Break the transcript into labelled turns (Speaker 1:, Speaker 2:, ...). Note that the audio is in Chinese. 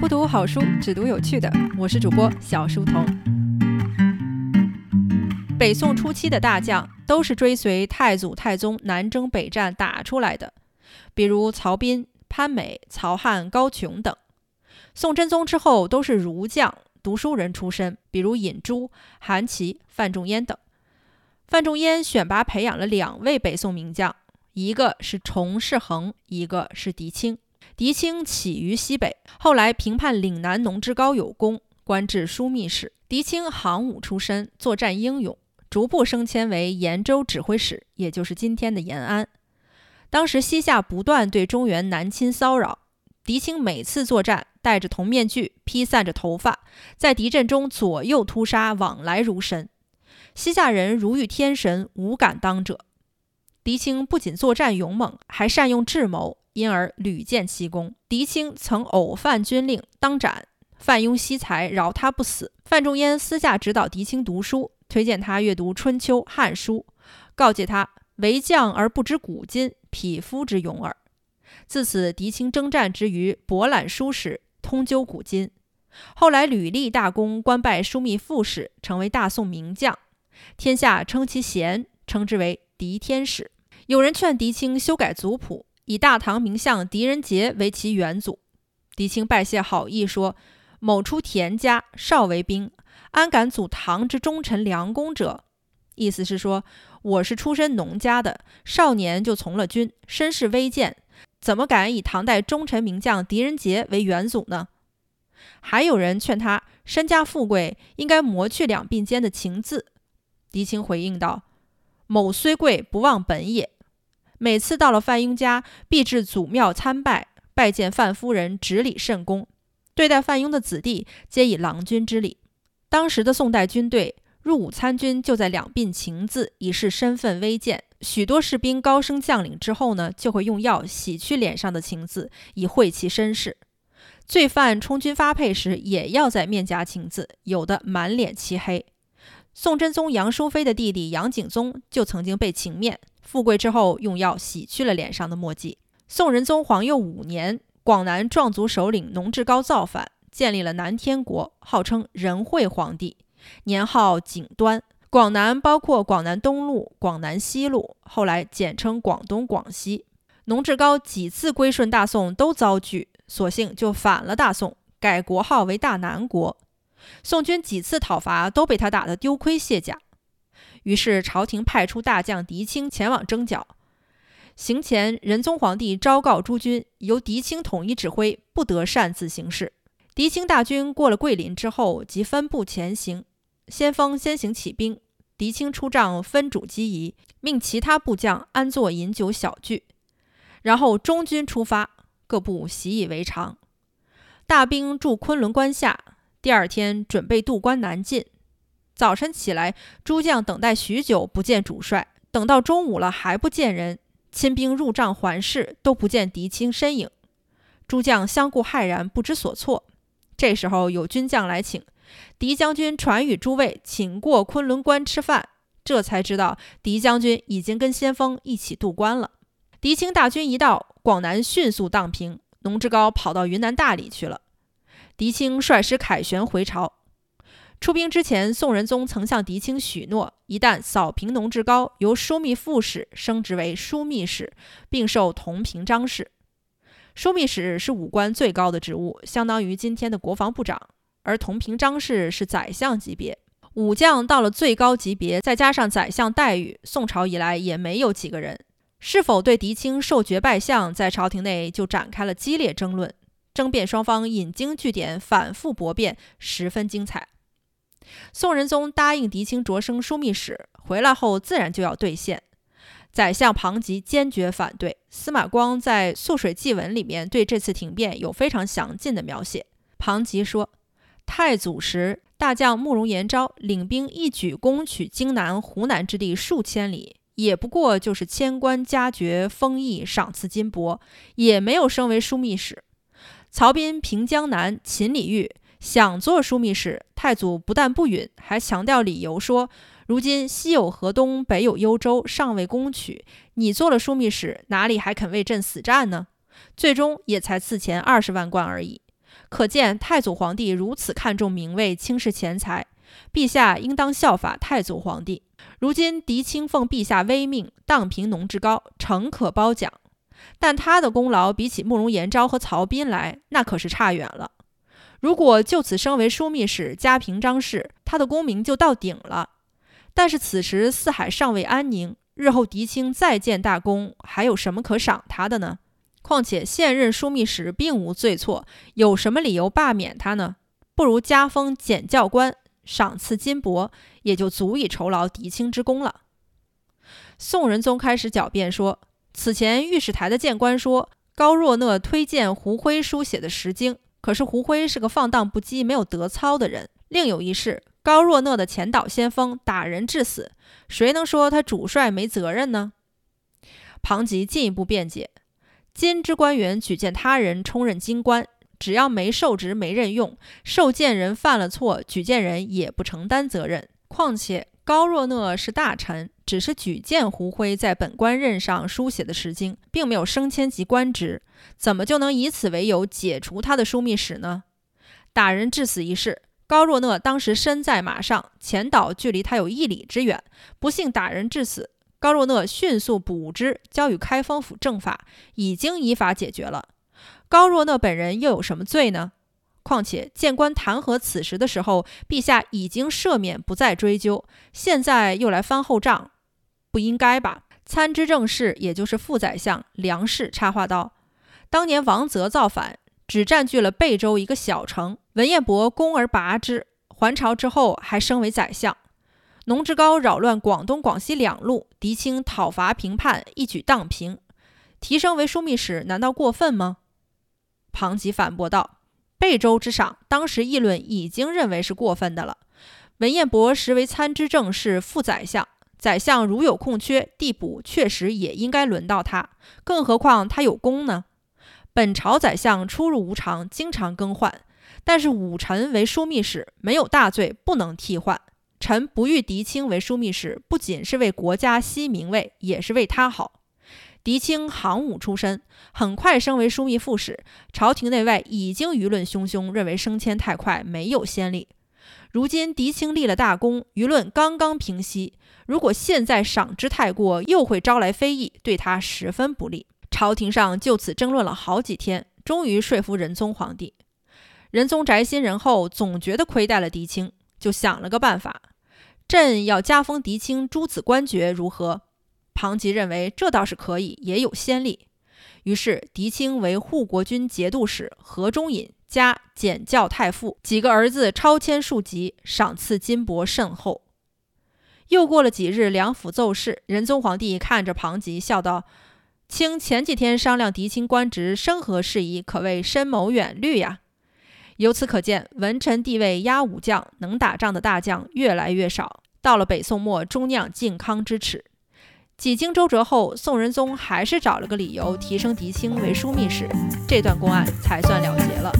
Speaker 1: 不读好书，只读有趣的。我是主播小书童。北宋初期的大将都是追随太祖、太宗南征北战打出来的，比如曹彬、潘美、曹汉、高琼等。宋真宗之后都是儒将、读书人出身，比如尹洙、韩琦、范仲淹等。范仲淹选拔培养了两位北宋名将，一个是崇世恒，一个是狄青。狄青起于西北，后来平叛岭南农志高有功，官至枢密使。狄青行伍出身，作战英勇，逐步升迁为延州指挥使，也就是今天的延安。当时西夏不断对中原南侵骚扰，狄青每次作战戴着铜面具，披散着头发，在敌阵中左右突杀，往来如神。西夏人如遇天神，无敢当者。狄青不仅作战勇猛，还善用智谋。因而屡建奇功。狄青曾偶犯军令，当斩。范雍惜才，饶他不死。范仲淹私下指导狄青读书，推荐他阅读《春秋》《汉书》，告诫他：“为将而不知古今，匹夫之勇耳。”自此，狄青征战之余，博览书史，通究古今。后来屡立大功，官拜枢密副使，成为大宋名将。天下称其贤，称之为狄天使。有人劝狄青修改族谱。以大唐名相狄仁杰为其元祖，狄青拜谢好意说：“某出田家，少为兵，安敢阻唐之忠臣良公者？”意思是说，我是出身农家的，少年就从了军，身世微贱，怎么敢以唐代忠臣名将狄仁杰为元祖呢？还有人劝他身家富贵，应该磨去两鬓间的情字。狄青回应道：“某虽贵，不忘本也。”每次到了范雍家，必至祖庙参拜，拜见范夫人，执礼甚恭，对待范雍的子弟，皆以郎君之礼。当时的宋代军队入伍参军，就在两鬓情字，以示身份微贱。许多士兵高升将领之后呢，就会用药洗去脸上的情字，以晦其身世。罪犯充军发配时，也要在面颊情字，有的满脸漆黑。宋真宗杨淑妃的弟弟杨景宗就曾经被情面。富贵之后，用药洗去了脸上的墨迹。宋仁宗皇佑五年，广南壮族首领农志高造反，建立了南天国，号称仁惠皇帝，年号景端。广南包括广南东路、广南西路，后来简称广东、广西。农志高几次归顺大宋都遭拒，索性就反了大宋，改国号为大南国。宋军几次讨伐都被他打得丢盔卸甲。于是，朝廷派出大将狄青前往征剿。行前，仁宗皇帝昭告诸军，由狄青统一指挥，不得擅自行事。狄青大军过了桂林之后，即分部前行。先锋先行起兵，狄青出帐分主机宜，命其他部将安坐饮酒小聚。然后中军出发，各部习以为常。大兵驻昆仑关下，第二天准备渡关南进。早晨起来，诸将等待许久，不见主帅。等到中午了，还不见人。亲兵入帐环视，都不见狄青身影。诸将相顾骇然，不知所措。这时候有军将来请，狄将军传与诸位，请过昆仑关吃饭。这才知道狄将军已经跟先锋一起渡关了。狄青大军一到，广南迅速荡平，农志高跑到云南大理去了。狄青率师凯旋回朝。出兵之前，宋仁宗曾向狄青许诺，一旦扫平农志高，由枢密副使升职为枢密使，并授同平章事。枢密使是武官最高的职务，相当于今天的国防部长；而同平章事是宰相级别。武将到了最高级别，再加上宰相待遇，宋朝以来也没有几个人。是否对狄青授爵拜相，在朝廷内就展开了激烈争论，争辩双方引经据典，反复驳辩，十分精彩。宋仁宗答应狄青擢升枢密使，回来后自然就要兑现。宰相庞吉坚决反对。司马光在《素水记文》里面对这次停变有非常详尽的描写。庞吉说：“太祖时，大将慕容延昭领兵一举攻取荆南、湖南之地数千里，也不过就是迁官加爵、封邑、赏赐金帛，也没有升为枢密使。曹彬平江南，秦李煜。”想做枢密使，太祖不但不允，还强调理由说：“如今西有河东，北有幽州，尚未攻取。你做了枢密使，哪里还肯为朕死战呢？”最终也才赐钱二十万贯而已。可见太祖皇帝如此看重名位，轻视钱财。陛下应当效法太祖皇帝。如今狄青奉陛下威命，荡平农之高，诚可褒奖。但他的功劳比起慕容延昭和曹彬来，那可是差远了。如果就此升为枢密使，加平章事，他的功名就到顶了。但是此时四海尚未安宁，日后狄青再建大功，还有什么可赏他的呢？况且现任枢密使并无罪错，有什么理由罢免他呢？不如加封检校官，赏赐金帛，也就足以酬劳狄青之功了。宋仁宗开始狡辩说，此前御史台的谏官说高若讷推荐胡辉书写的《石经》，可是胡辉是个放荡不羁、没有德操的人。另有一事，高若讷的前导先锋打人致死，谁能说他主帅没责任呢？庞吉进一步辩解。金之官员举荐他人充任京官，只要没受职、没任用，受荐人犯了错，举荐人也不承担责任。况且高若讷是大臣，只是举荐胡辉在本官任上书写的《诗经》，并没有升迁及官职，怎么就能以此为由解除他的枢密使呢？打人致死一事，高若讷当时身在马上，前岛距离他有一里之远，不幸打人致死。高若讷迅速捕之，交予开封府正法，已经依法解决了。高若讷本人又有什么罪呢？况且谏官弹劾此时的时候，陛下已经赦免，不再追究，现在又来翻后账，不应该吧？参知政事，也就是副宰相梁氏插话道：“当年王泽造反，只占据了贝州一个小城，文彦博攻而拔之，还朝之后还升为宰相。”农志高扰乱广东、广西两路，狄青讨伐平叛，一举荡平，提升为枢密使，难道过分吗？庞吉反驳道：“贝州之赏，当时议论已经认为是过分的了。文彦博实为参知政事、副宰相，宰相如有空缺，递补确实也应该轮到他。更何况他有功呢？本朝宰相出入无常，经常更换，但是武臣为枢密使，没有大罪，不能替换。”臣不欲狄青为枢密使，不仅是为国家惜名位，也是为他好。狄青行武出身，很快升为枢密副使，朝廷内外已经舆论汹汹，认为升迁太快，没有先例。如今狄青立了大功，舆论刚刚平息，如果现在赏之太过，又会招来非议，对他十分不利。朝廷上就此争论了好几天，终于说服仁宗皇帝。仁宗宅心仁厚，总觉得亏待了狄青。就想了个办法，朕要加封狄青诸子官爵，如何？庞吉认为这倒是可以，也有先例。于是狄青为护国军节度使，河中尹加检校太傅，几个儿子超迁数级，赏赐金帛甚厚。又过了几日，梁府奏事，仁宗皇帝看着庞吉，笑道：“卿前几天商量狄青官职升和事宜，可谓深谋远虑呀。”由此可见，文臣地位压武将，能打仗的大将越来越少。到了北宋末，终酿靖康之耻。几经周折后，宋仁宗还是找了个理由提升狄青为枢密使，这段公案才算了结了。